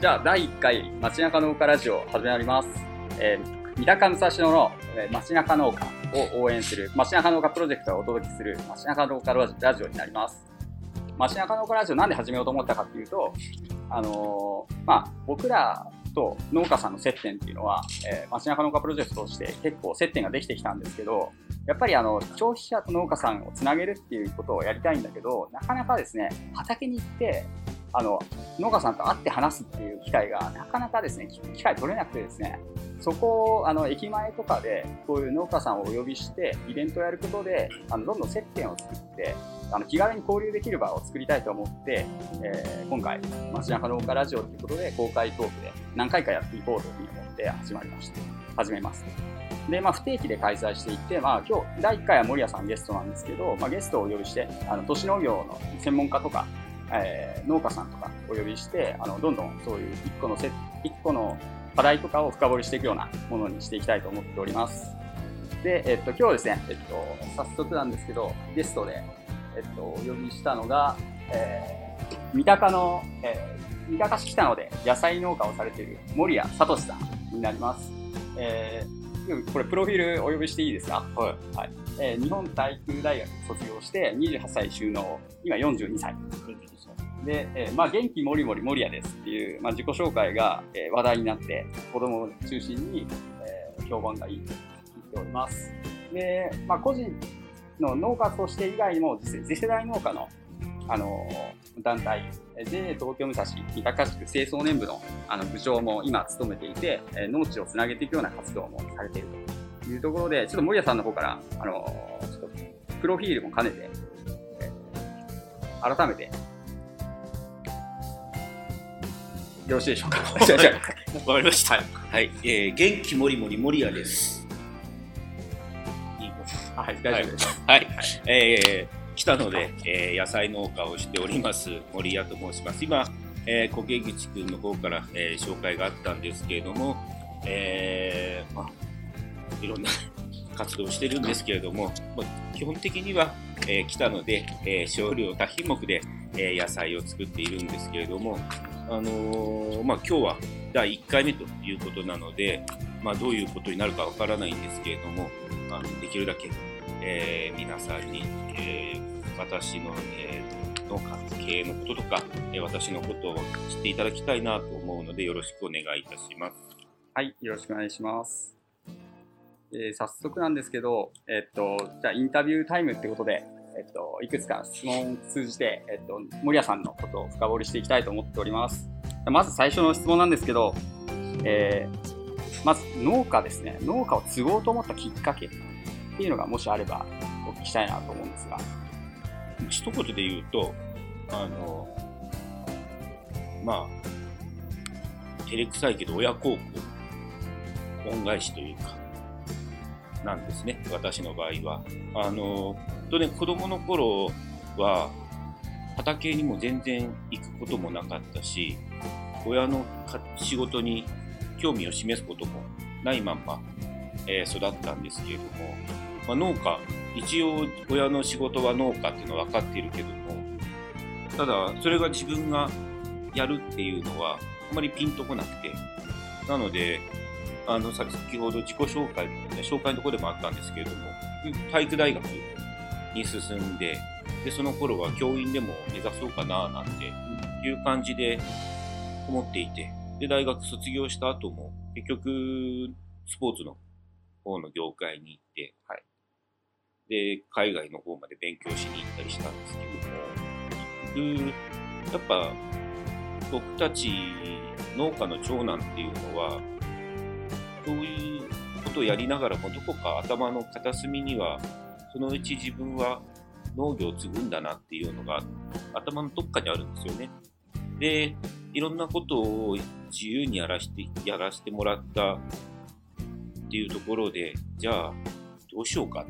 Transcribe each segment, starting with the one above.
じゃあ、第1回街中農家ラジオ始まります。えー、三鷹武蔵野の、えー、街中農家を応援する街中農家プロジェクトをお届けする街中農家ラジオになります。街中農家ラジオなんで始めようと思ったかっていうと、あのー、まあ、僕らと農家さんの接点っていうのは、えー、街中農家プロジェクトとして結構接点ができてきたんですけど、やっぱりあの消費者と農家さんをつなげるっていうことをやりたいんだけど、なかなかですね、畑に行って、あの農家さんと会って話すっていう機会がなかなかですね、機会取れなくてですね、そこをあの駅前とかでこういう農家さんをお呼びしてイベントをやることであのどんどん接点を作ってあの気軽に交流できる場を作りたいと思って、えー、今回街中農家ラジオということで公開トークで何回かやっていこうというふうに思って始まりました始めます。で、まあ、不定期で開催していって、まあ、今日第1回は森谷さんゲストなんですけど、まあ、ゲストをお呼びしてあの都市農業の専門家とかえー、農家さんとかお呼びしてあのどんどんそういう1個のセ1個の課題とかを深掘りしていくようなものにしていきたいと思っております。で、えっと、今日ですね、えっと、早速なんですけど、ゲストで、えっと、お呼びしたのが、えー、三鷹の、えー、三鷹市北野で野菜農家をされている森谷聡さんになります。えー、これ、プロフィールお呼びしていいですか？はい。はいえー、日本体育大学卒業して28歳収納、今42歳。で、えー、まあ、元気もりもり守谷ですっていう、まあ、自己紹介が、えー、話題になって、子供を中心に、えー、評判がいいと聞いております。で、まあ、個人の農家として以外にも、次世代農家の、あの団体、で、東京武蔵三鷹地区清掃年部のあの部長も今務めていて、え農地をつなげていくような活動もされているというところで、ちょっと森谷さんの方から、あのちょっとプロフィールも兼ねて、改めてよろしいでしょうか？わかりました。はい、えー、元気もりもりもりやです。はい、大丈夫です。はい、はい、えー、来たので、えー、野菜農家をしております森谷と申します。今、えー、小毛口君の方から、えー、紹介があったんですけれども、えー、まあ、いろんな 活動してるんですけれども、まあ、基本的には、えー、来たので、えー、少量多品目で、えー、野菜を作っているんですけれども、あのー、まあ、今日は第1回目ということなので、まあ、どういうことになるかわからないんですけれども、まあのできるだけ、えー、皆さんに、えー、私の、えー、の経営のこととか、え、私のことを知っていただきたいなと思うので、よろしくお願いいたします。はい、よろしくお願いします。え、早速なんですけど、え、っと、じゃあインタビュータイムってことで、えっと、いくつか質問を通じて、えっと、森谷さんのことを深掘りしていきたいと思っております。まず最初の質問なんですけど、えー、まず農家ですね。農家を継ごうと思ったきっかけっていうのがもしあればお聞きしたいなと思うんですが。一言で言うと、あの、まあ、照れくさいけど親孝行、恩返しというか、なんですね、私の場合は。あの、とね、子供の頃は、畑にも全然行くこともなかったし、親の仕事に興味を示すこともないまんま、えー、育ったんですけれども、まあ、農家、一応親の仕事は農家っていうのは分かっているけども、ただ、それが自分がやるっていうのは、あまりピンとこなくて、なので、あの、先ほど自己紹介、紹介のところでもあったんですけれども、体育大学に進んで、で、その頃は教員でも目指そうかな、なんていう感じで思っていて、で、大学卒業した後も、結局、スポーツの方の業界に行って、はい。で、海外の方まで勉強しに行ったりしたんですけども、やっぱ、僕たち農家の長男っていうのは、そういうことをやりながらも、どこか頭の片隅には、そのうち自分は農業を継ぐんだなっていうのが頭のどっかにあるんですよね。で、いろんなことを自由にやらして、やらせてもらったっていうところで、じゃあ、どうしようか、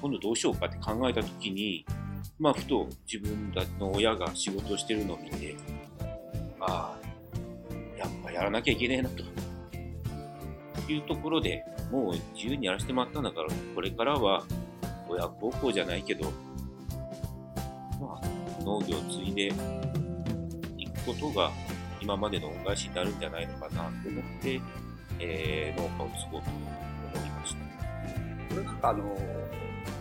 今度どうしようかって考えたときに、まあ、ふと自分たちの親が仕事をしてるのを見て、ああ、やっぱやらなきゃいけねえなと。いうところでもう自由にやらせてもらったんだから、これからは親孝行じゃないけど、まあ、農業を継いでいくことが今までの恩返しになるんじゃないのかなと思って、えー農家を継ごうと思いました。これなんかあの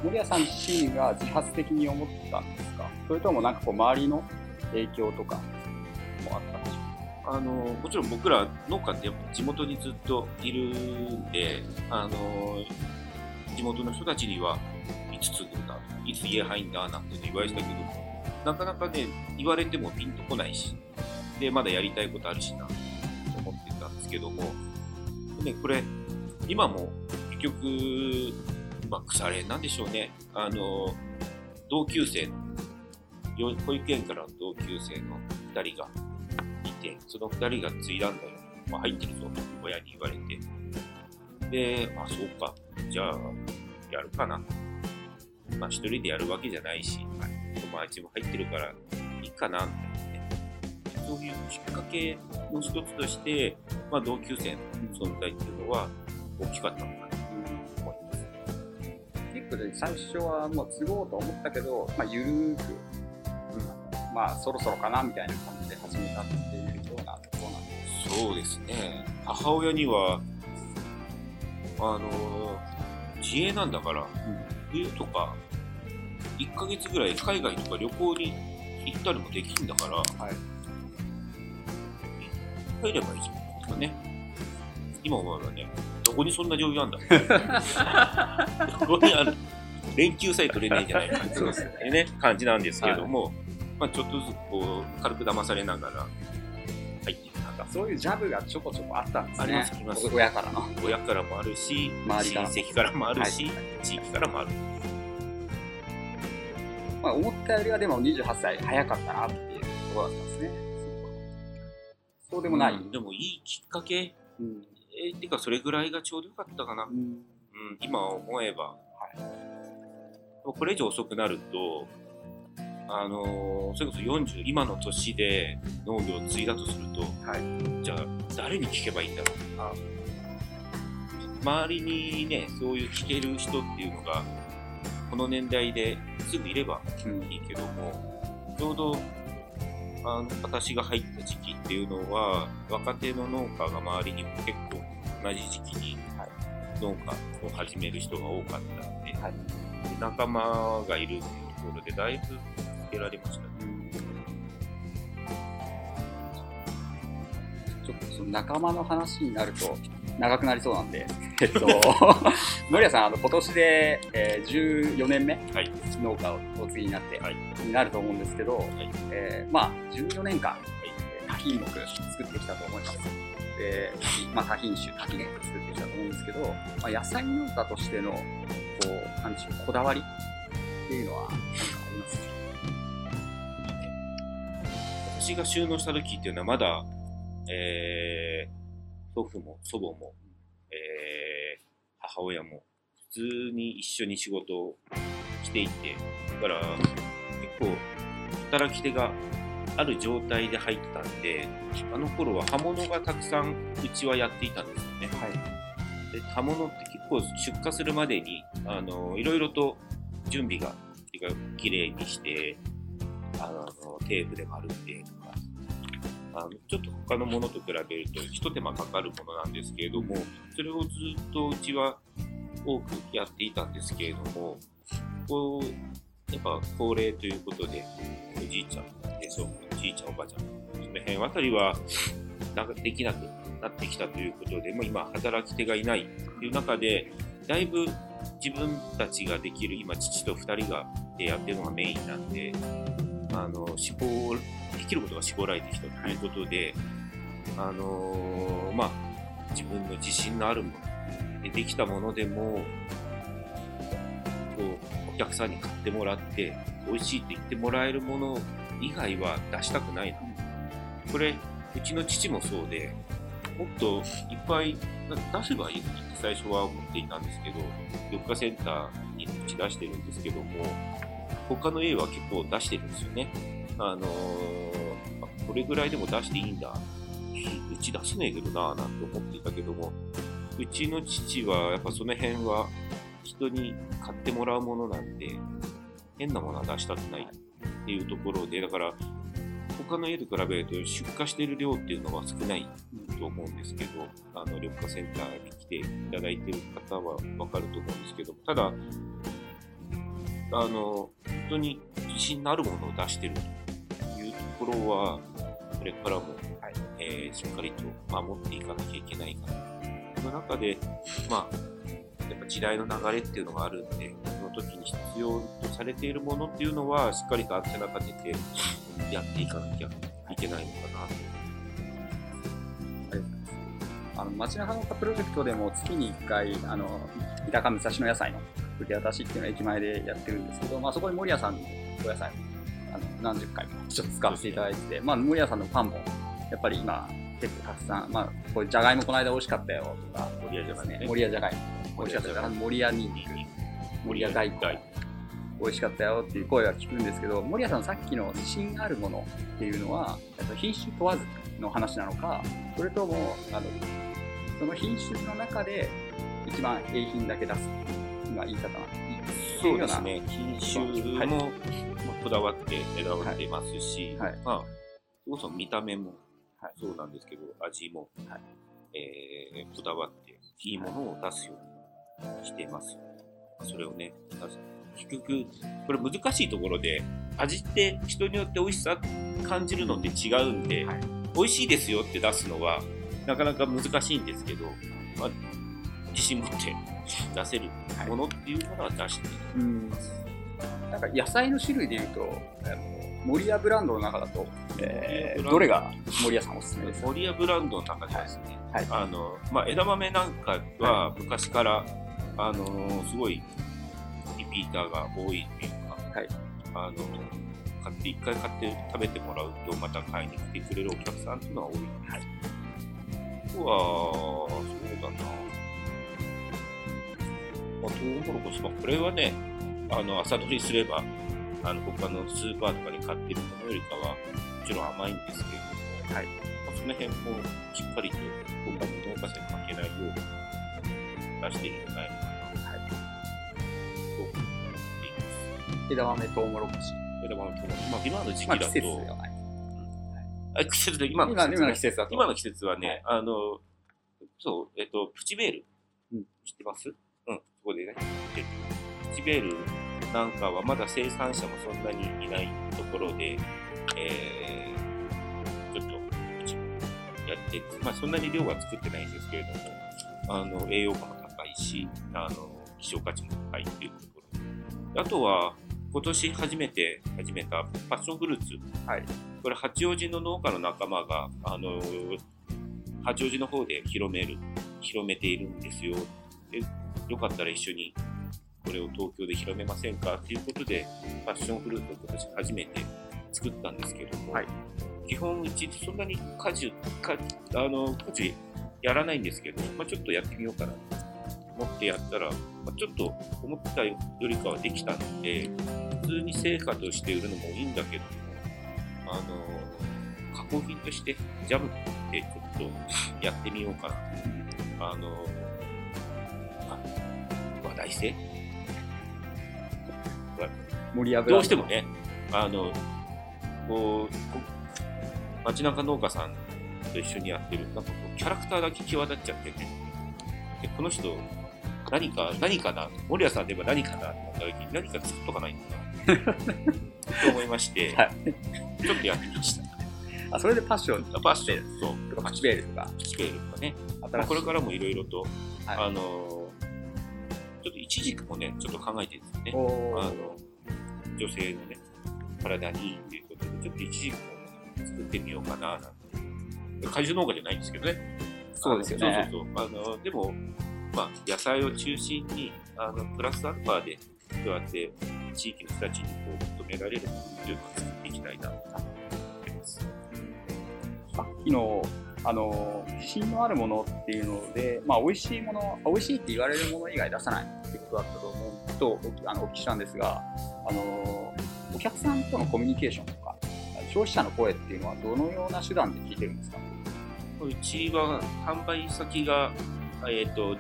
森谷さん自身が自発的に思ったんですか？それともなんかこう周りの影響とかもあったんでしょうか？あのもちろん僕ら農家ってやっぱ地元にずっといるんで、あの地元の人たちにはいつ継ぐんだ、いつ家入んだなんて、言われてたけど、なかなかね、言われてもピンとこないし、で、まだやりたいことあるしな、と思ってたんですけども、ね、これ、今も結局、まあ、腐れなんでしょうね。あの、同級生の、保育園からの同級生の2人がいて、その2人が継いだんだよ。まあ、入ってるぞ、と親に言われて。で、あ、そうか。じゃあ、やるかな。まあ、一人でやるわけじゃないし、友達も入ってるから、いいかな、みたいなね。そういうきっかけの一つとして、まあ、同級生の存在っていうのは大きかったのかな。結構で最初はもう継ごうと思ったけど、まあ、ゆるーく、うんまあそろそろかなみたいな感じで始めたっていうようなところなんですそうですね。母親には、あの、自営なんだから、冬とか、1ヶ月ぐらい海外とか旅行に行ったりもできんだから、はい入ればいいじゃないですかね。今思えばね、どこにそんな状況あんだ？どこにある？連休さえ取れないんじゃないかっていうね、感じなんですけども、まあちょっとずつこう、軽く騙されながら入っていったんだ。そういうジャブがちょこちょこあったんですね。ありますあります親からの。親からもあるし、親戚からもあるし、はい地域からもある。まあ、思ったよりはでも28歳早かったなっていうところだったんですね。そうでもない。うんでもいいきっかけ、うんえー、てかそれぐらいがちょうどよかったかな。うんうん、今思えば。はいこれ以上遅くなると、あのーそれこそ40、今の年で農業を継いだとすると、はいじゃあ誰に聞けばいいんだろう。あ周りにね、そういう聞ける人っていうのが、この年代ですぐいればうんいいけども、ちょうどあの私が入った時期っていうのは、若手の農家が周りにも結構同じ時期にはい。農家を始める人が多かったんで、はい。で仲間がいるっていうところでだいぶ助けられましたね。ちょっとその仲間の話になると長くなりそうなんで、えっと、森谷さん、あの今年で、えー14年目、はい。農家をお継ぎになって、はい。になると思うんですけど、い。えーまあ、14年間、えー多品目作ってきたと思います。で、まあ、多品種、多品目作ってきたと思うんですけど、まあ、野菜農家としての、こう、なんでしょう、こだわりっていうのは何かありますか？私が収納した時っていうのはまだ、えー、祖父も祖母も、えー、母親も普通に一緒に仕事をしていて、だから結構働き手がある状態で入ったんで、あの頃は刃物がたくさんうちはやっていたんですよね。はい。で刃物って結構出荷するまでにあのいろいろと準備がてか綺麗にしてあのテープで丸ってとかあのちょっと他のものと比べるとひと手間かかるものなんですけれどもそれをずっとうちは多くやっていたんですけれどもこうやっぱ高齢ということでおじいちゃんでそうおじいちゃんおばあちゃんその辺あたりはなんかできなくなってきたということで、もう今働き手がいないという中で、だいぶ自分たちができる、今父と2人がでやってるのがメインなんで、あの、絞、できることが絞られてきたということで、あのまあ、自分の自信のあるもの、でできたものでも、こう、お客さんに買ってもらって、美味しいって言ってもらえるもの以外は出したくないな。これ、うちの父もそうで、もっといっぱい出せばいいのにって最初は思っていたんですけど、緑化センターにうち出してるんですけども、他の家は結構出してるんですよね。あのーこれぐらいでも出していいんだ。うち出せねえけどなぁなんて思っていたけども、うちの父はやっぱその辺は人に買ってもらうものなんで、変なものは出したくないっていうところで、だから、他の家と比べると出荷している量っていうのは少ないと思うんですけど、あの緑化センターに来ていただいている方は分かると思うんですけど、ただ、あの、本当に自信のあるものを出しているというところは、これからも、はいえーしっかりと守っていかなきゃいけないかな。その中で、まあ、やっぱ時代の流れっていうのがあるんで、その時に必要とされているものっていうのは、しっかりとアンテナ立ててやっていかなきゃいけないのかなと。あの街中農家プロジェクトでも月に1回、あの三鷹武蔵野野菜の受け渡しっていうのは駅前でやってるんですけど、まあ、そこに森谷さんのお野菜もあの何十回もちょっと使っていただいてて、まあ、森谷さんのパンもやっぱり今結構たくさん、まあ、こういうじゃがいもこの間美味しかったよとか、森谷じゃがいもね森谷じゃがいも美味しかったよ、森谷にんにく、森谷大根、美味しかったよっていう声は聞くんですけど、森谷さんのさっきの自信があるものっていうのは、えっと品種問わずの話なのか、それとも、あのその品種の中で一番景品だけ出す、今言い方がいいそうですね、品種はい。も、まあこだわって選ばれてますし、はい。はいまあ、そもそも見た目もはい。そうなんですけど、味も、はい。えーこだわっていいものを出すようにしています。それをね、結局、これ難しいところで、味って人によって美味しさ感じるのって違うんで、はい。美味しいですよって出すのは、なかなか難しいんですけど、まあ、自信持って出せるものっていうものは出していうん。なんか野菜の種類でいうと、あの森屋ブランドの中だと、えーどれが森屋さんおすすめですか？森屋ブランドの中ではですね、はい。あのまあ、枝豆なんかは昔から、あのすごいリピーターが多いっていうか、はいあの買って一回買って食べてもらうとまた買いに来てくれるお客さんっていうのは多いです。はいあとは、そうだな。まあ、トウモロコシ、まあ、これはね、あの朝取りすれば、あの他のスーパーとかで買ってるものよりかは、もちろん甘いんですけれども、はいまあ、その辺もしっかりと他の農家さんに負けないように出しているんじゃないのかな、はい枝豆とうもろこし。枝豆とまあ、今の時期まあだと、季節ではない。あ季節で今の季節,、今今の季節だと。今の季節はね、あの、そう、えっと、プチベール、うん。知ってます？うん、そこでね、プチベールなんかはまだ生産者もそんなにいないところで、えー、ちょっと、やって、まあそんなに量は作ってないんですけれども、あの、栄養価も高いし、あの、希少価値も高いっていうところ。あとは、今年初めて始めたパッションフルーツ。はい。これ八王子の農家の仲間が、あの八王子の方で広める、広めているんですよ。でよかったら一緒にこれを東京で広めませんか？ということで、パッションフルーツを今年初めて作ったんですけども、はい基本うちそんなに果樹、かあの果樹やらないんですけど、まあ、ちょっとやってみようかなと思ってやったら、まあ、ちょっと思ったよりかはできたので、普通に成果として売るのもいいんだけども、あの、加工品としてジャムってちょっとやってみようかな。あの、あ話題性？森屋ブランドどうしてもね、あの、こう、こ街中農家さんと一緒にやってる、なんかこう、キャラクターだけ際立っちゃってて、でこの人、何か、何かな、森谷さんで言えば何かなって思った時に何か作っとかないんだな、と思いまして、はいちょっとやってみました。あ、それでパッションとパッション、そう、かパチベールとか、ピチベールとかね、まあ。これからもいろいろと、はいあの、ちょっと一軸もね、ちょっと考えてるんですよね。あの、女性のね、体にいいっていうことで、ちょっと一時期作ってみようかな、なんて。果樹農家じゃないんですけどね。そうですよねそうそうそう。あの、でも、まあ、野菜を中心に、あの、プラスアルファで、そうやって地域の人たちにこう求められるというのを作っていきたいなと思ってます。さっきの、あの、自信のあるものっていうので、まあ、美味しいもの、美味しいって言われるもの以外出さないってことだったと思うと、おあのお聞きしたんですが、あの、お客さんとのコミュニケーションとか、消費者の声っていうのはどのような手段で聞いてるんですか？うちは販売先が、えっ、と、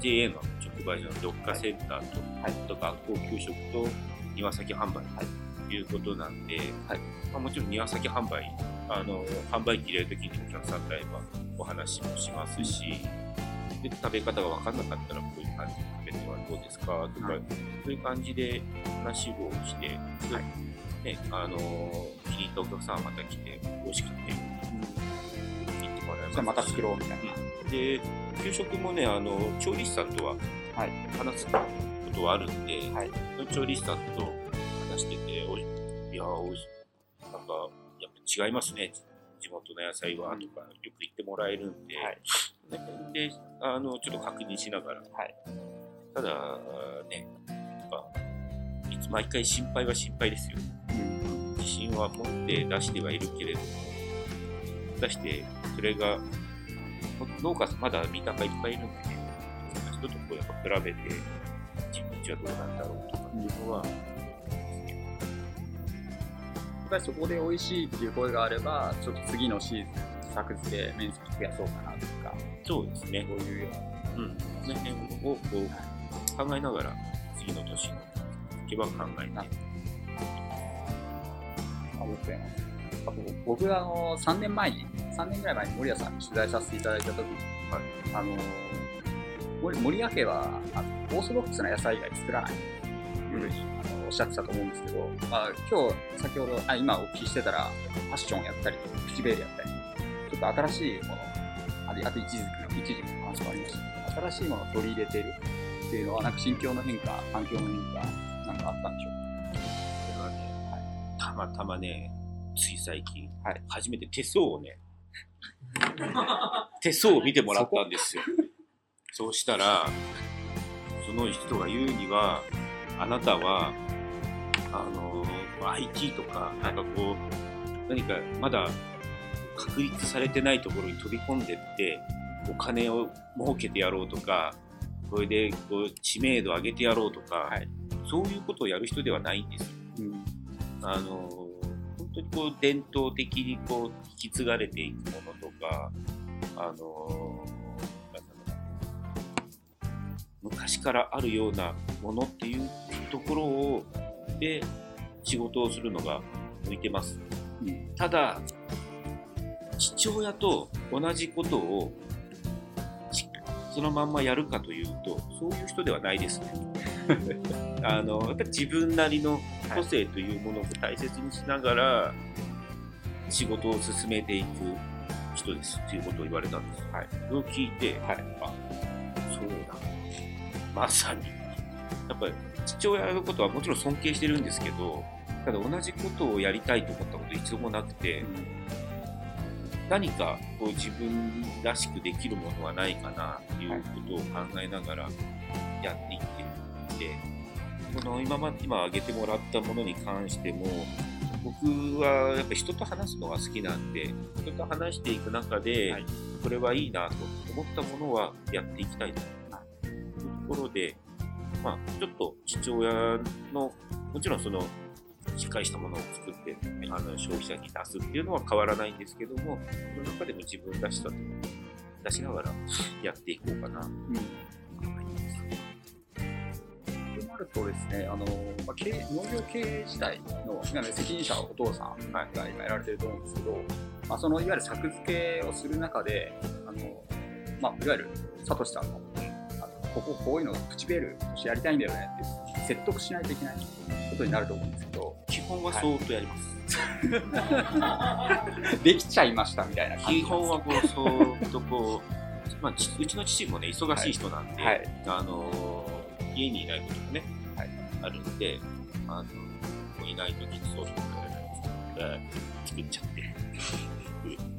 JA の直売所の緑化センターと、はい。と学校給食と庭先販売い。うことなんで、はい。まあ、もちろん庭先販売、あの販売機入れるときにお客さんと会えばお話もしますし、で食べ方が分かんなかったらこういう感じで食べてはどうですかとか、はい。そういう感じで話をして、でね、あの気に入ったお客さんはまた来て、美味しくて行ってもらえますし。じゃあまた作ろうみたいな。で、給食もね、あの調理師さんとははい。話すことはあるんで、はい。調理師さんと話してて、おいいやーおいしなんか、やっぱ違いますね、地元の野菜は、とか、よく言ってもらえるんで、はいで、あの、ちょっと確認しながら、はいただ、ね、やっぱ、いつ毎回心配は心配ですよ。うん。自信は持って出してはいるけれども、出して、それが、農家さんまだ三鷹いっぱいいるんでね、人とこうやっぱ比べて、自分ちはどうなんだろうとかっていうのは、やっぱりそこで美味しいっていう声があれば、ちょっと次のシーズン、作付け、面積増やそうかなとか、そうですね。そういうような。うん。その辺をこう考えながら、次の年の時は考えて。ありがとうございます。僕あの3年前に、3年ぐらい前に森谷さんに取材させていただいたときに、あの森森谷家はあのオーソドックスな野菜以外作らないというふうにあのおっしゃってたと思うんですけど、まあ、今日先ほどあ今お聞きしてたらファッションやったりプチベールやったりちょっと新しいものあと一時期の一時期の話もありましたけど新しいものを取り入れているっていうのはなんか心境の変化環境の変化なんかあったんでしょうか？これはね、たまたまね、つい最近、はい。初めて手相をね、手相を見てもらったんですよ。そうしたら、その人が言うには、あなたは、あの、IT とか、なんかこう、何かまだ確立されてないところに飛び込んでって、お金を儲けてやろうとか、これでこう知名度上げてやろうとか、はいそういうことをやる人ではないんですよ。うんあの本当にこう伝統的にこう引き継がれていくものとか、あの昔からあるようなものっていうところをで仕事をするのが向いてます。うんただ父親と同じことをしそのまんまやるかというとそういう人ではないですね。あのやっぱり自分なりの個性というものを大切にしながら仕事を進めていく人ですっていうことを言われたんです。はい、それを聞いて、はい。あそうだ。まさに。やっぱり父親のことはもちろん尊敬してるんですけどただ同じことをやりたいと思ったこと一度もなくて、何かこう自分らしくできるものはないかなっていうことを考えながらやっていっていて、この今ま今挙げてもらったものに関しても僕はやっぱ人と話すのが好きなんで人と話していく中で、はい。これはいいなと思ったものはやっていきたいと。いうところで、まあ、ちょっと父親のもちろんそのしっかりしたものを作って、あの消費者に出すっていうのは変わらないんですけども、その中でも自分らしさと出しながらやっていこうかな。うんなるとですね、あのまあ、農業経営自体の責任者はお父さんが今やられてると思うんですけど、まあ、そのいわゆる作付けをする中で、あのまあ、いわゆるサトシさんのあのこここういうのプチベールとしてやりたいんだよねって説得しないといけないことになると思うんですけど、基本はそーっとやります。できちゃいましたみたいな感じ基本はこう、そーっとこう、まあ、ちうちの父もね、忙しい人なんで、はい。あのー家にいないこともね、はいあるんで、あのいないときにそうそう作っちゃって、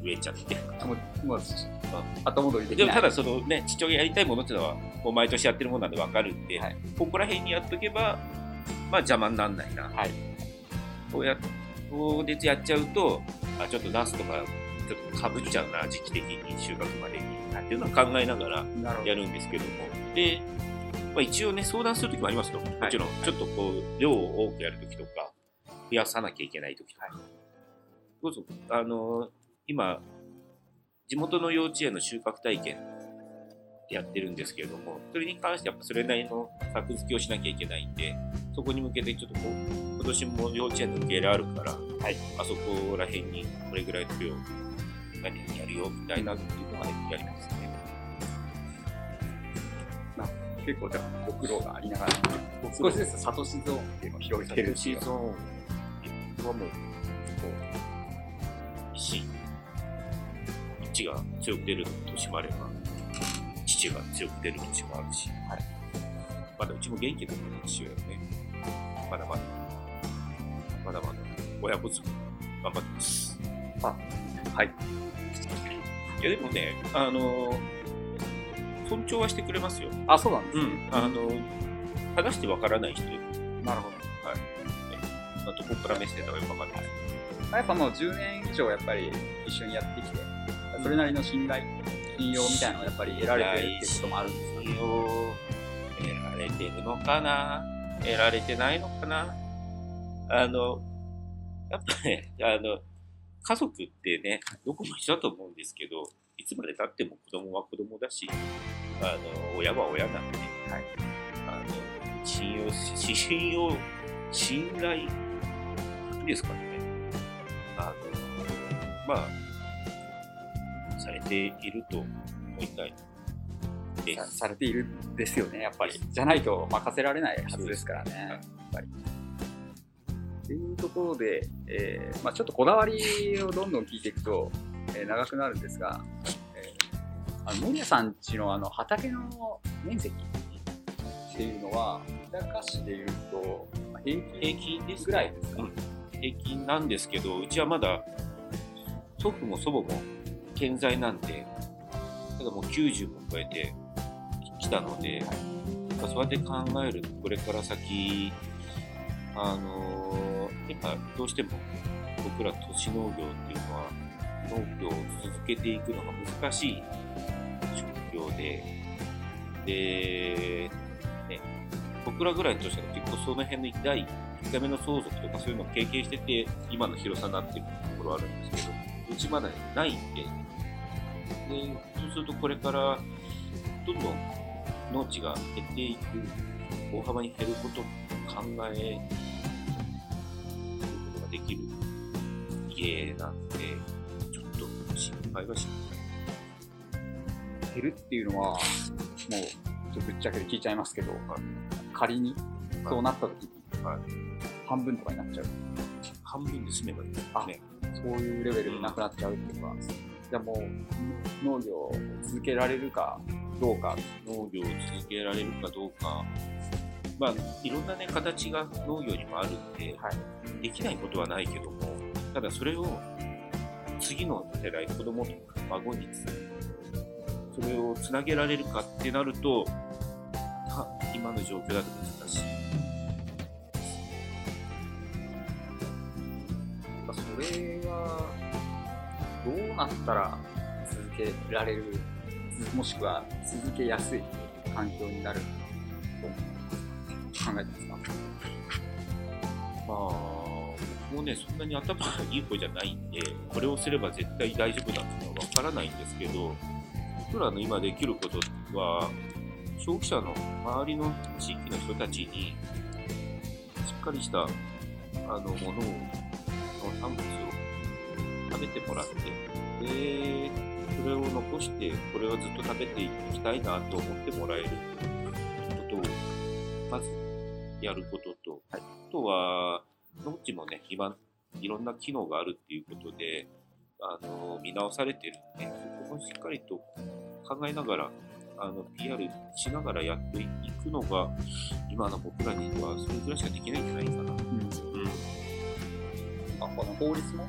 う 植えちゃって。もう後戻りできないでもただそのね、父親やりたいものっていうのは、もう毎年やってるものなんでわかるんで、はいここら辺にやっとけば、まあ邪魔にならないな。はいこうや、こうでやっちゃうと、あ、ちょっとナスとか、ちょっとかぶっちゃうな、時期的に収穫までに。っていうのを考えながらやるんですけども。で、まあ、一応ね、相談するときもありますと。もちろん、ちょっとこう、量を多くやるときとか、増やさなきゃいけないときとか。どうぞ、あの、今、地元の幼稚園の収穫体験やってるんですけれども、それに関してやっぱそれなりの作付けをしなきゃいけないんで、そこに向けてちょっとこう、こっ年も幼稚園の受け入れあるから、はいあそこら辺にこれぐらいの量何やるよみたいなっていうのはやりますね。結構じゃあご苦労がありながら、少しずつサトシゾーンっていうのを広げてるっていうシーズンはもう、こう、石、父が強く出る年もあれば、父が強く出る年もあるし、はい。まだうちも元気だった父親はね、まだまだ、まだまだ親子ず頑張ってます。はい。いやでもね、あの、尊重はしてくれますよ。あ、そうなんですね。うん。あの、話してわからない人いる。なるほど。まあどこからメッセージがよくわかんない。やっぱもう10年以上やっぱり一緒にやってきて、それなりの信頼、信用みたいなのがやっぱり得られてるっていうこともあるんですか？ね。信用得られてるのかな？得られてないのかな？あの、やっぱね、あの、家族ってね、どこも一緒だと思うんですけど、いつまで経っても子供は子供だし、あの、親は親なんで、はいあの、信用し、信用、信頼、ですかね。あの、まあ、されていると思いたいです。さされているんですよね、やっぱり。じゃないと任せられないはずですからね、はいやっぱり。っていうところで、えーまあ、ちょっとこだわりをどんどん聞いていくと、えー長くなるんですが、えーあの森谷さんちのあの畑の面積っていうのは、日高市でいうと、まあ平均平均ですぐらいですか、うん。平均なんですけど、うちはまだ祖父も祖母も健在なんで、ただもう90も超えてきたので、やっぱそうやって考えると、これから先、あのーやっぱどうしても僕ら都市農業っていうのは、農業を続けていくのが難しい職業で、で、ね、僕らぐらいの年だと結構その辺の第1回目の相続とかそういうのを経験してて、今の広さになってるところあるんですけど、うちまだないんで、で、そうするとこれから、どんどん農地が減っていく、大幅に減ることを考えることができる家なんで、ちょっと心配はし減るっていうのは、もう、ちょっとぶっちゃけで聞いちゃいますけど、仮にそうなった時に、はい半分とかになっちゃう。半分で済めばいいですね。そういうレベルでなくなっちゃうっていうのは、じゃあもう農業を続けられるかどうか、農業を続けられるかどうか、まあ、いろんなね、形が農業にもあるんで、はいできないことはないけども、ただそれを次の世代、子供とか孫につそれをつなげられるかってなると、た今の状況だと難しい。まあそれはどうなったら続けられる、つもしくは続けやすい環境になると考えてますか？まあ、僕もね、そんなに頭がいい子じゃないんで、これをすれば絶対大丈夫だっていうのはわからないんですけど、僕らの今できることは、消費者の周りの地域の人たちに、しっかりした、あの、ものを、の産物を食べてもらって、で、それを残して、これはずっと食べていきたいなと思ってもらえることを、まずやることと、あとは、農地もね、今、いろんな機能があるっていうことで、あの、見直されてるんで、そこもしっかりと考えながら、あの、PR しながらやっていくのが、今の僕らにはそれぐらいしかできないんじゃないかな。うん。あこの法律も？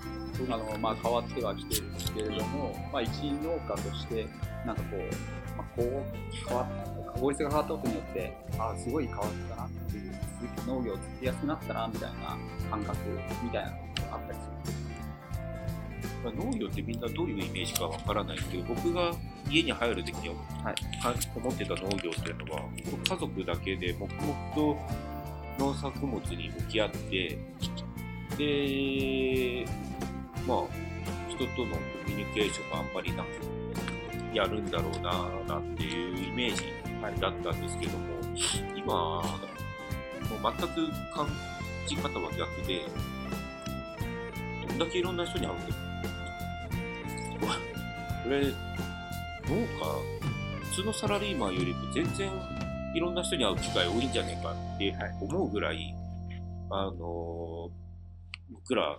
あの、まあ、変わってはきてるんですけれども、まあ、一農家としてなんかこう、まあ、こう変わっ法律が変わったことによってあすごい変わったなっていう続き農業を続けやすくなったなみたいな感覚みたいなのがあったりするまあ、農業ってみんなどういうイメージかわからないけど、僕が家に入るときには、はいか思ってた農業っていうのは、家族だけで黙々と農作物に向き合って、で、まあ、人とのコミュニケーションがあんまりなくやるんだろうな、なんていうイメージだったんですけども、今、もう全くかんち方は逆で、どんだけいろんな人に会うんだよ。これ、農家、普通のサラリーマンよりも全然いろんな人に会う機会多いんじゃないかって思うぐらい、あのー僕ら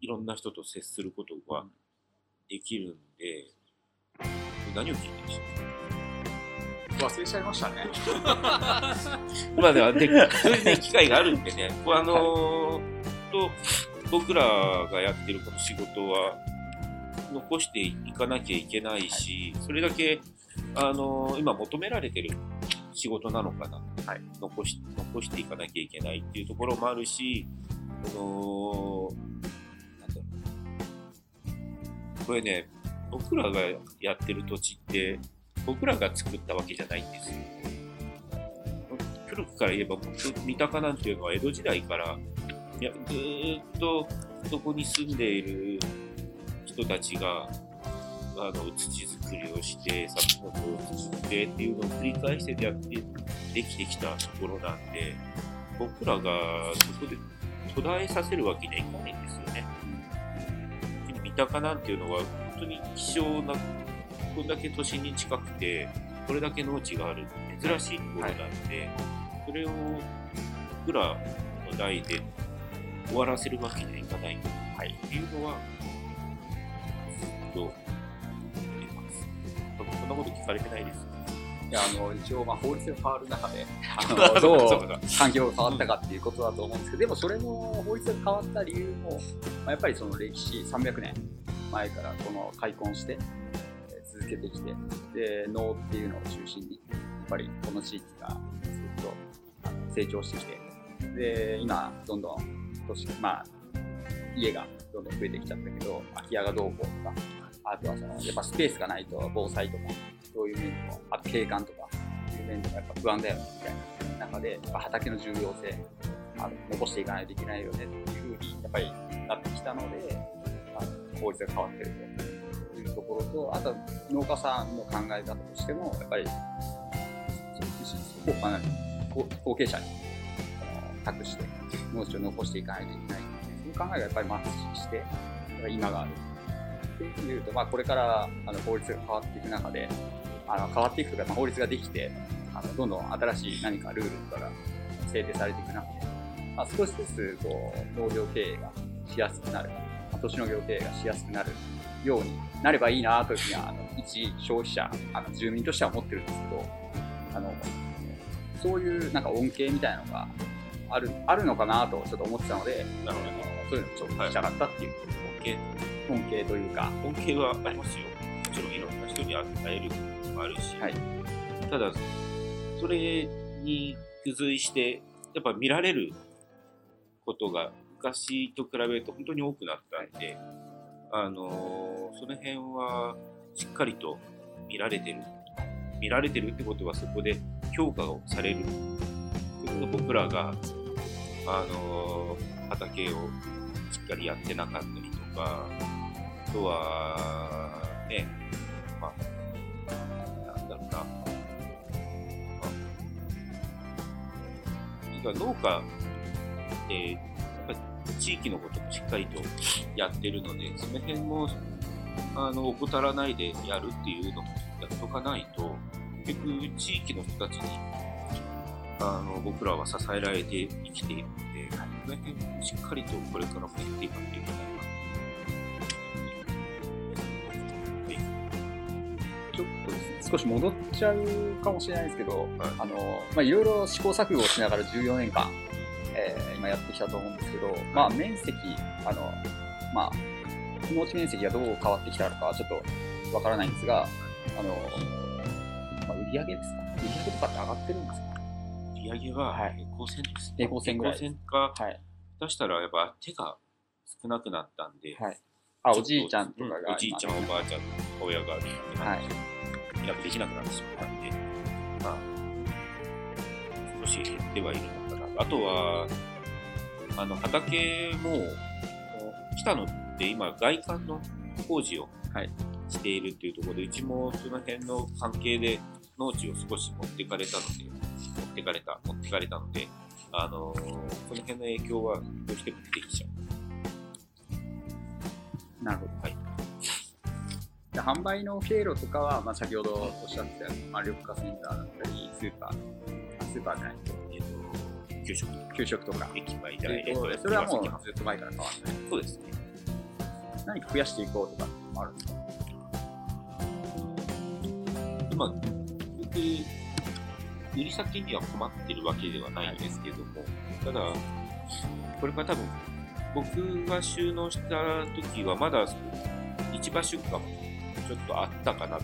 いろんな人と接することができるんで、何を聞いてるんでしょ忘れちゃいましたね。う まあでは、で、そういうね、機会があるんでね、あのーと、僕らがやってるこの仕事は、残していかなきゃいけないし、それだけ、あのー今求められてる仕事なのかな、はい残し、残していかなきゃいけないっていうところもあるし、あのーなんだろう。これね、僕らがやってる土地って、僕らが作ったわけじゃないんですよ。古くから言えば、僕三鷹なんていうのは江戸時代から、いやずーっとそこに住んでいる人たちが、あの土作りをして、作物を作ってっていうのを繰り返してやってできてきたところなんで、僕らがそこで途絶えさせるわけにはいかないんですよね。三鷹なんていうのは本当に希少な、こんだけ都心に近くて、これだけ農地がある珍しいところなんで、それを僕らの代で終わらせるわけにはいかない、はい、っていうのは、ず聞かれてないです。いや、あの、一応、まあ、法律が変わる中で、あの、かどそう環境が変わったかっていうことだと思うんですけど、でもそれも法律が変わった理由も、まあ、やっぱりその歴史300年前からこの開墾して、えー続けてきて、で、農っていうのを中心に、やっぱりこの地域がずっと成長してきて、で、今、どんどん都市、まあ、家がどんどん増えてきちゃったけど、空き家がどうこうとか、あとはその、やっぱスペースがないと防災とか、そういう面でも、あと景観とか、いう面でもやっぱ不安だよねみたいな中で、畑の重要性、あの残していかないといけないよねっていうふうに、やっぱりなってきたので、あの法律が変わってるというところと、あと農家さんの考え方としても、やっぱり、そこをかなり後継者に託して、農地を残していかないといけないので、その考えがやっぱりマッチして、今がある。っていうと、まあ、これからあの法律が変わっていく中で、あの変わっていくというか、まあ、法律ができて、あのどんどん新しい何かルールとかが制定されていく中で、まあ、少しずつこう農業経営がしやすくなる、まあ、都市農業経営がしやすくなるようになればいいなというふうには、あの一消費者、あの住民としては思ってるんですけど、あのそういうなんか恩恵みたいなのがあるあるのかなとちょっと思ってたので、なるほど。そういうのをちょっと聞きたかったっていう、恩恵恩恵というか、恩恵はありますよ。もちろんいろんな人に会えるもあるし、はいただ、それに付随して、やっぱ見られることが昔と比べると本当に多くなったんで、あのーその辺はしっかりと見られてる。見られてるってことはそこで評価をされる。僕らが、あのー畑をしっかりやってなかったりとか、あとは、ね、まあ、は、農家って、やっぱ地域のこともしっかりとやってるので、その辺も、あの、怠らないでやるっていうのもやっとかないと、結局地域の人たちに、あの、僕らは支えられて生きているので、その辺もしっかりとこれからもやっていかなきゃいけない。少し戻っちゃうかもしれないですけど、はい。あの、まあ、いろいろ試行錯誤をしながら14年間、えー今やってきたと思うんですけど、まあ、面積、あの、まあ、農地面積がどう変わってきたのかはちょっとわからないんですが、あの、まあ、売り上げですか？売り上げとかって上がってるんですか？売り上げははい。平行線ですね。平行線ぐらい平行線か、はい。出したらやっぱ手が少なくなったんで、はい。あ、おじいちゃんとかが今、うんおじいちゃん、おばあちゃん、親ができなくなってしまう、やっぱできなくなってしまったんで、まあ、少し減ってはいるのかな。あとは、あの、畑も、来たのって今、外観の工事をはいしているっていうところで、うちもその辺の関係で農地を少し持ってかれたので、持ってかれた、持ってかれたので、あのその辺の影響はどうしても出てきちゃなるほど。はいで販売の経路とかは、まあ、先ほどおっしゃってた、まあ、緑化センターだったり、スーパー、あスーパーじゃない、う。えっ、と、給食とか給食とか。駅前じゃない、えっとえっとそれはもうずっと前から変わってない。先そうですね。何か増やしていこうとかもあるんですか？今、僕、売り先には困ってるわけではないんですけども、ただ、これから多分、僕が収納した時はまだ市場出荷もちょっとあったかな、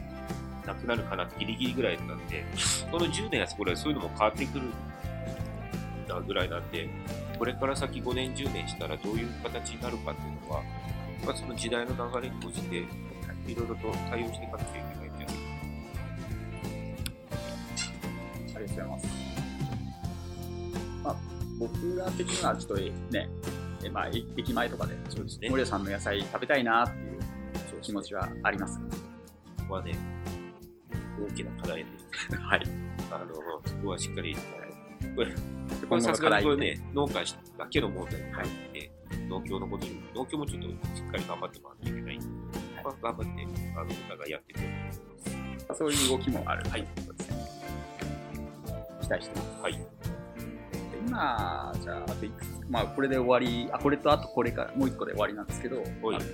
なくなるかなギリギリぐらいだったんで、この10年やこれそういうのも変わってくるんだぐらいなんで、これから先5年、10年したらどういう形になるかっていうのは、まあ、その時代の流れに応じて、いろいろと対応していかなきゃいけないんじゃないかありがとうございます。まあ、僕ら的にはちょっとね、えまあ、え駅前とかで、そうですね。森田さんの野菜食べたいなっていう気持ちはあります。ここはね、大きな課題で、はい。あの、そこはしっかり、これ、これさすがにこれね、農家だけの問題で、はい、農協のことに、農協もちょっとしっかり頑張ってもらわないといけないんで、まあ、頑張って、あの、お互いやっていこうと思います。そういう動きもある。はい。そうですね。期待してます。はい。で今、じゃあ、あといくつまあ、これで終わり、あ、これとあとこれから、もう一個で終わりなんですけど、はい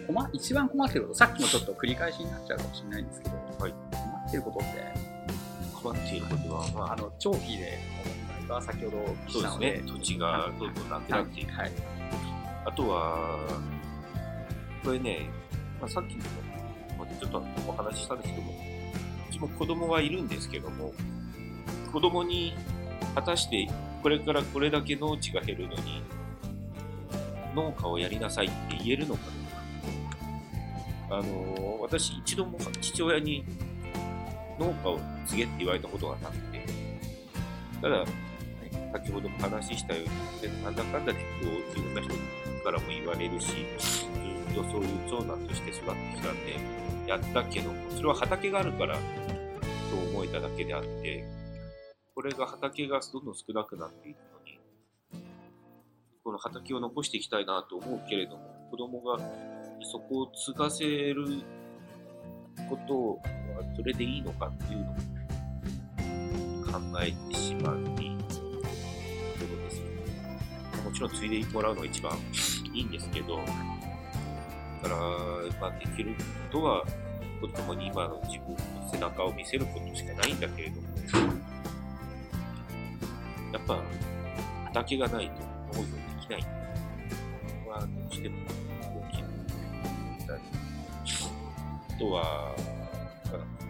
困一番困ってること、さっきもちょっと繰り返しになっちゃうかもしれないんですけど、はい困ってることって、困っていることは、まあ、あの、長期で、が先ほどお聞きそうしたので、ね、土地がどんどんなくなっていく。はい。あとは、これね、まあ、さっきも、ちょっとお話ししたんですけども、うちも子供はいるんですけども、子供に果たしてこれからこれだけ農地が減るのに、農家をやりなさいって言えるのかどうか。あの私一度も父親に農家を継げって言われたことがなくて、ただ、先ほども話したように、なんだかんだでこういろんな人からも言われるし、ずっとそういう長男として育ってきたんで、やったけど、それは畑があるからそう思えただけであって、これが畑がどんどん少なくなっていくのに、この畑を残していきたいなと思うけれども、子供がそこを継がせることはそれでいいのかっていうのを考えてしまうということですね。もちろん継いでもらうのが一番いいんですけど、だから、まあ、できることは、子供に今の自分の背中を見せることしかないんだけれども、やっぱ畑がないと農業できない。ここはどうしても大きな問題。あとは、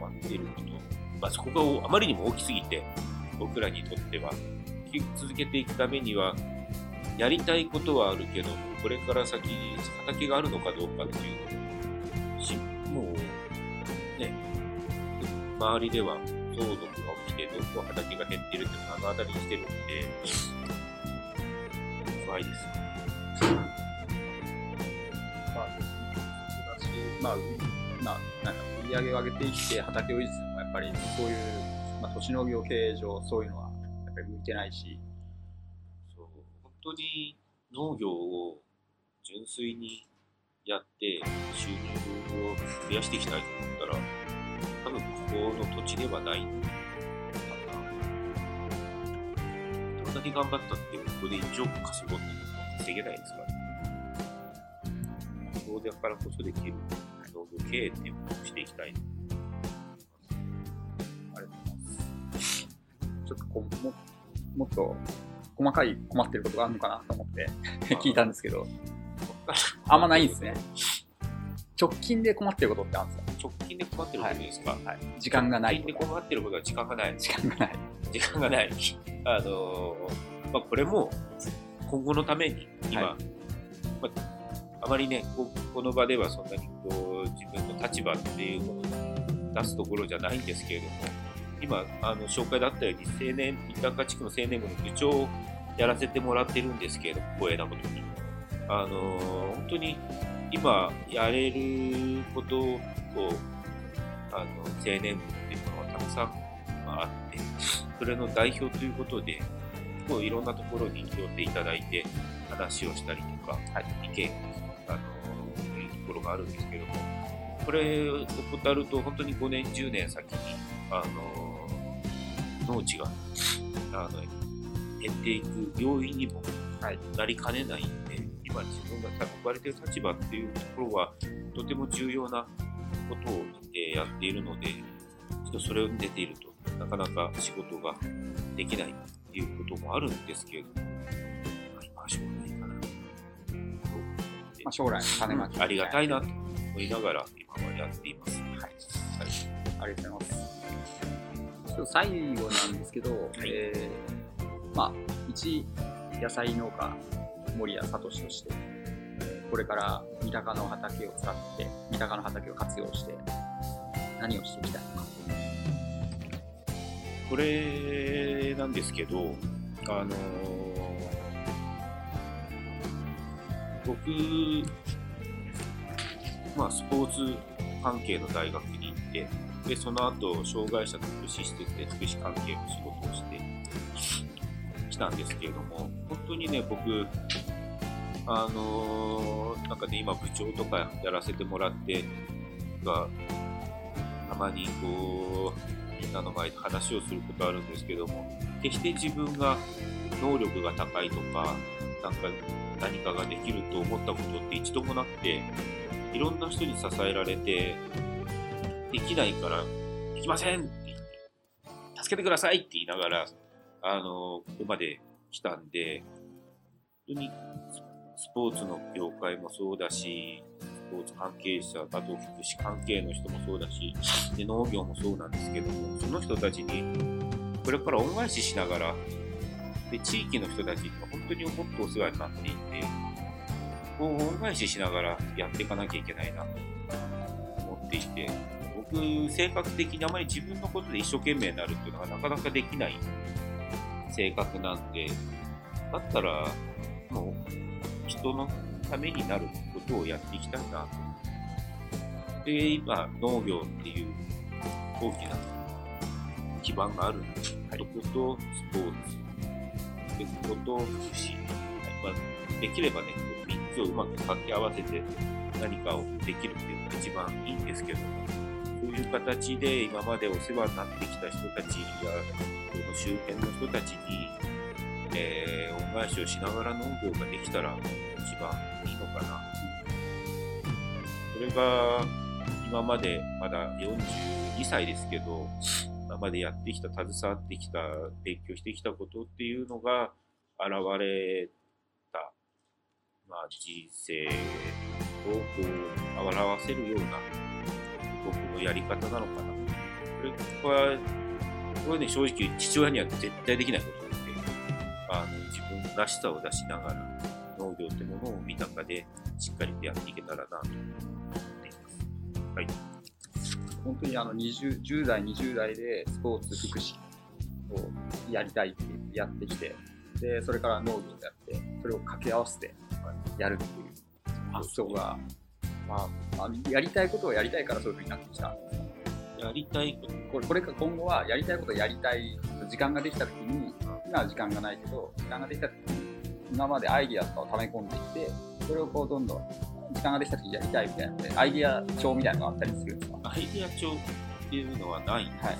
困っていること。まあ、そこがあまりにも大きすぎて、僕らにとっては、続けていくためには、やりたいことはあるけど、これから先、畑があるのかどうかっていうのし、もう、ね、周りでは相続が起きて、どんどん畑が減ってるって目の当たりにしてるんで、怖いです。まあ、だし、まあ、うまあ、なんか売り上げを上げていって畑を維持するのはやっぱりそういう、まあ、都市農業経営上そういうのはやっぱり向いてないし、そう本当に農業を純粋にやって収入を増やしていきたいと思ったら多分ここの土地ではないのかなどんなに頑張ったってここで1億稼ごうっていうのは稼げないですからそうだからこそできる農業経営っていうのをしていきたいありがとうございます。ちょっとこうももっと細かい困ってることがあるのかなと思って聞いたんですけど、あんまないんですね。直近で困ってることってあるんです直近で困ってることですか、か、はい、時間がない直近で困ってることは時間がない。時間がない。時間がない。あのーまあ、これも今後のために今、はまあ、あまりねここの場ではそんなにこう自分の立場っていうものを出すところじゃないんですけれども今あの紹介だったように青年三鷹地区の青年部の部長をやらせてもらってるんですけれども光栄なことに。あのー本当に今やれることをあの青年部っていうものはたくさんまああってそれの代表ということで、こういろんなところに寄っていただいて話をしたりとか、はい意見あのというところがあるんですけどもこれを怠ると本当に5年10年先にあの農地があの減っていく要因にもはい。なりかねないんで、今自分が置かれている立場っていうところはとても重要なことを、えーやっているので、ちょっとそれを出ているとなかなか仕事ができないっていうこともあるんですけれども、まあしょうがないかなとまあ、将来の種まき、ありがたいなと思いながら今はやっています。はい。ありがとうございます。ちょっと最後なんですけど、えーまあ、一野菜農家、森谷聡として、えーこれから三鷹の畑を使って、三鷹の畑を活用して、何をしていきたいのか。これなんですけど、あのー僕、まあ、スポーツ関係の大学に行って、で、その後、障害者の福祉施設で福祉関係の仕事をしてきたんですけれども、本当にね、僕、あのーなんかね、今部長とかやらせてもらって、が、たまにこう、みんなの前で話をすることあるんですけども、決して自分が能力が高いとか、なんか何かができると思ったことって一度もなくて、いろんな人に支えられて、できないから、できませんって言って、助けてくださいって言いながら、あの、ここまで来たんで、本当にスポーツの業界もそうだし、スポーツ関係者、あと福祉関係の人もそうだし、で農業もそうなんですけども、その人たちにこれから恩返ししながら、で地域の人たちには本当にもっとお世話になっていて、こう恩返ししながらやっていかなきゃいけないなと思っていて、僕、性格的にあまり自分のことで一生懸命になるっていうのがなかなかできない性格なんで、だったら、もう人のためになることをやっていきたいなと。で、今、農業っていう大きな基盤があるんで、そことスポーツ、でそこと福祉、まあ、できればね、3つをうまく掛け合わせて何かをできるっていうのが一番いいんですけども、ういう形で今までお世話になってきた人たちや、この周辺の人たちに、えー恩返しをしながら農業ができたら一番いいのかな。それが今までまだ42歳ですけど、今までやってきた、携わってきた、勉強してきたことっていうのが現れた、まあ、人生をこう表せるような僕のやり方なのかな。これは、これはね、正直父親には絶対できないことなので、あの自分らしさを出しながら農業ってものを見たかでしっかりとやっていけたらなと思っています。はい。本当にあの20 10代、20代でスポーツ、福祉をやりたいってやってきて、で、それから農業をやって、それを掛け合わせてやるっていう発想が、まあ、まあ、やりたいことをやりたいからそういうふうになってきた。やりたいこと、これこれから今後はやりたいことをやりたい、時間ができたときに、今は時間がないけど、時間ができたときに、今までアイディアとかを溜め込んでいって、それをこうどんどん、時間ができたときにやりたいみたいなので、アイディア帳みたいなのがあったりするんですかアイデア帳っていうのはないんですけど、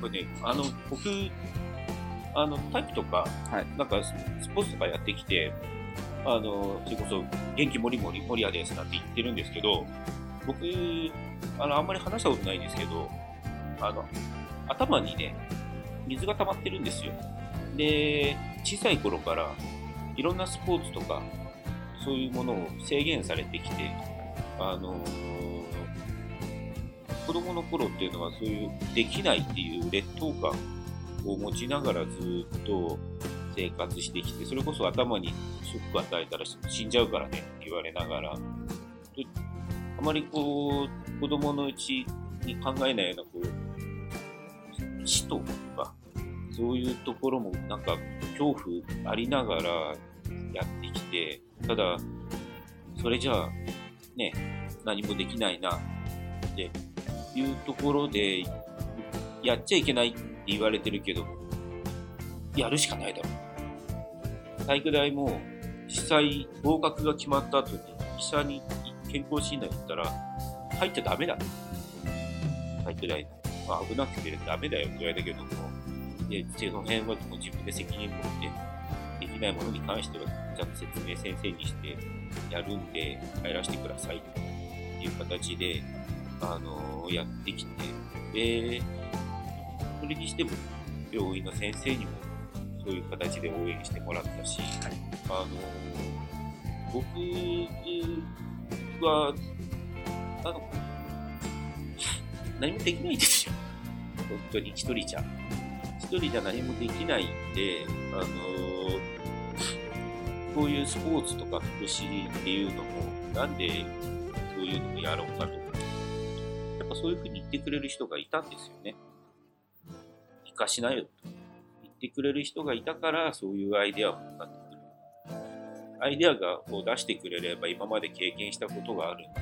これね、あの、僕、あの、タイプとか、はい。なんかススポーツとかやってきて、あの、それこそ、元気もりもり、森谷ですなんて言ってるんですけど、僕、あの、あんまり話したことないんですけど、あの、頭にね、水が溜まってるんですよ。で、小さい頃から、いろんなスポーツとか、そういうものを制限されてきて、あの子供の頃っていうのはそういうできないっていう劣等感を持ちながらずっと生活してきて、それこそ頭にショック与えたら死んじゃうからねって言われながら、あまりこう、子供のうちに考えないようなこう、死とか、そういうところもなんか恐怖ありながらやってきて、ただ、それじゃあ、ね、何もできないな、っていうところで、やっちゃいけないって言われてるけど、やるしかないだろう。体育大も実際合格が決まった後に医者に健康診断行ったら入っちゃダメだ体育大まあ、危なくてダメだよって言われたけどもでその辺はも自分で責任持ってできないものに関してはちゃんと説明先生にしてやるんで帰らせてくださいっていう形で、あのやってきて。でそれにしても病院の先生にもそういう形で応援してもらったし、はい、あの僕はあの何もできないんですよ。本当に一人じゃ。一人じゃ何もできないんで、あのこういうスポーツとか福祉っていうのも、なんでそういうのをやろうかと。やっぱそういうふうに言ってくれる人がいたんですよね。生かしなよと。言ってくれる人がいたから、そういうアイデアをかってくる。アイデアがこう出してくれれば今まで経験したことがあるんで、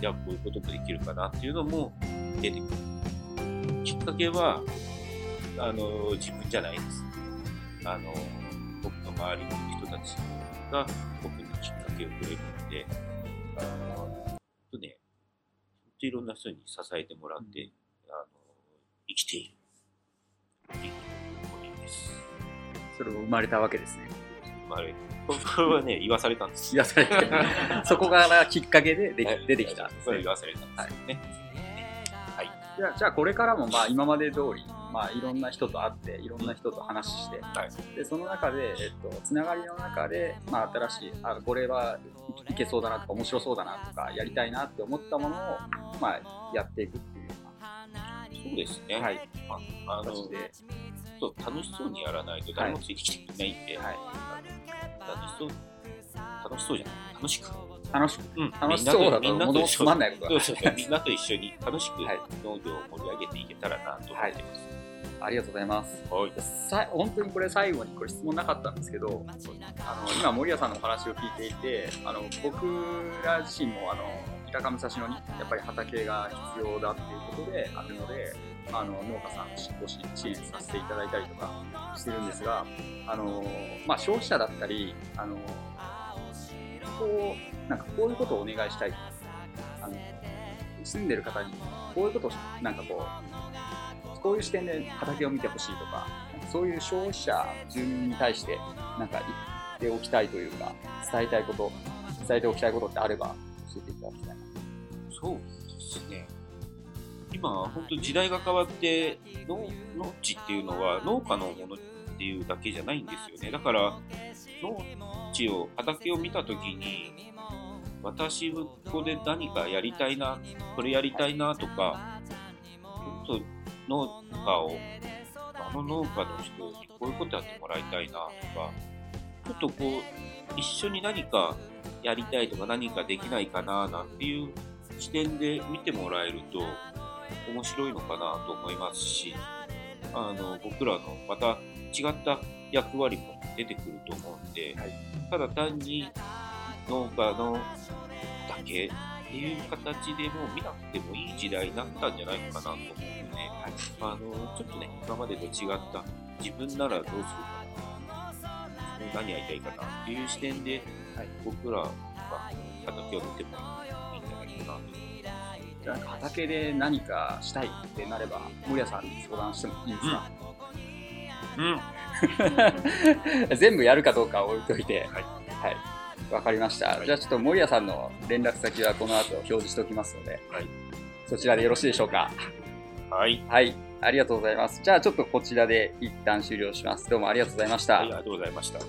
じゃあこういうこともできるかなっていうのも出てくる。きっかけは、あの、自分じゃないです。あの、僕の周りの人たちが僕にきっかけをくれるので、あの、とね、本当いろんな人に支えてもらって、うん、あの、生きている。それを生まれたわけですね。生まれこれはね、言わされたんです。言わされて、そこからきっかけでで、はい、出てきた、ね。それ言わされたんですね。はい。はい、じゃあ、じゃあこれからもまあ今まで通り、まあ、いろんな人と会っていろんな人と話して、はい、でその中で、えっと、つながりの中で、まあ、新しいあこれはいけそうだなとか面白そうだなとかやりたいなって思ったものを、まあ、やっていくっていうようなそうですね、はい、ああのそう楽しそうにやらないと誰もついてきてくれないんで、はい、楽しそう楽しそうじゃない楽しく。楽しく、うん、楽しそうだとみんなとつまんないことがそうそうみんなと一緒に楽しく農業を盛り上げていけたらなと思ってます、はい。ありがとうございます。はい、さ本当にこれ最後にこれ質問なかったんですけど、あの今森谷さんのお話を聞いていて、あの僕ら自身もあの三鷹武蔵野にやっぱり畑が必要だっていうことであるので、あの農家さんを支援させていただいたりとかしてるんですが、あのまあ、消費者だったり、あのこうなんかこういうことをお願いしたい。あの住んでる方にこういうことをなんかこうこういう視点で畑を見てほしいとか、そういう消費者、住民に対してなんか言っておきたいというか、伝えたいこと、伝えておきたいことってあれば教えていただきたいな。そうですね。今、本当時代が変わって農、農地っていうのは農家のものっていうだけじゃないんですよね。だから、農地を、畑を見たときに、私ここで何かやりたいな、これやりたいなとか、ちょっと農家を、あの農家の人にこういうことやってもらいたいなとか、ちょっとこう、一緒に何かやりたいとか何かできないかななんていう視点で見てもらえると面白いのかなと思いますし、あの、僕らのまた違った役割も出てくると思うんで、はい、ただ単に農家のだけっていう形でも見なくてもいい時代になったんじゃないかなと思うあのちょっとね、今までと違った自分ならどうするかな、何やりたいかなっていう視点で、はい、僕らは畑を見てもじゃあ畑で何かしたいってなれば、森谷さんに相談してもいいですか、うん、うん、全部やるかどうか置いといて、はい、はい、わかりました。はい、じゃあちょっと森谷さんの連絡先はこの後表示しておきますので、はい、そちらでよろしいでしょうか？はい。はい。ありがとうございます。じゃあちょっとこちらで一旦終了します。どうもありがとうございました。はい、ありがとうございました。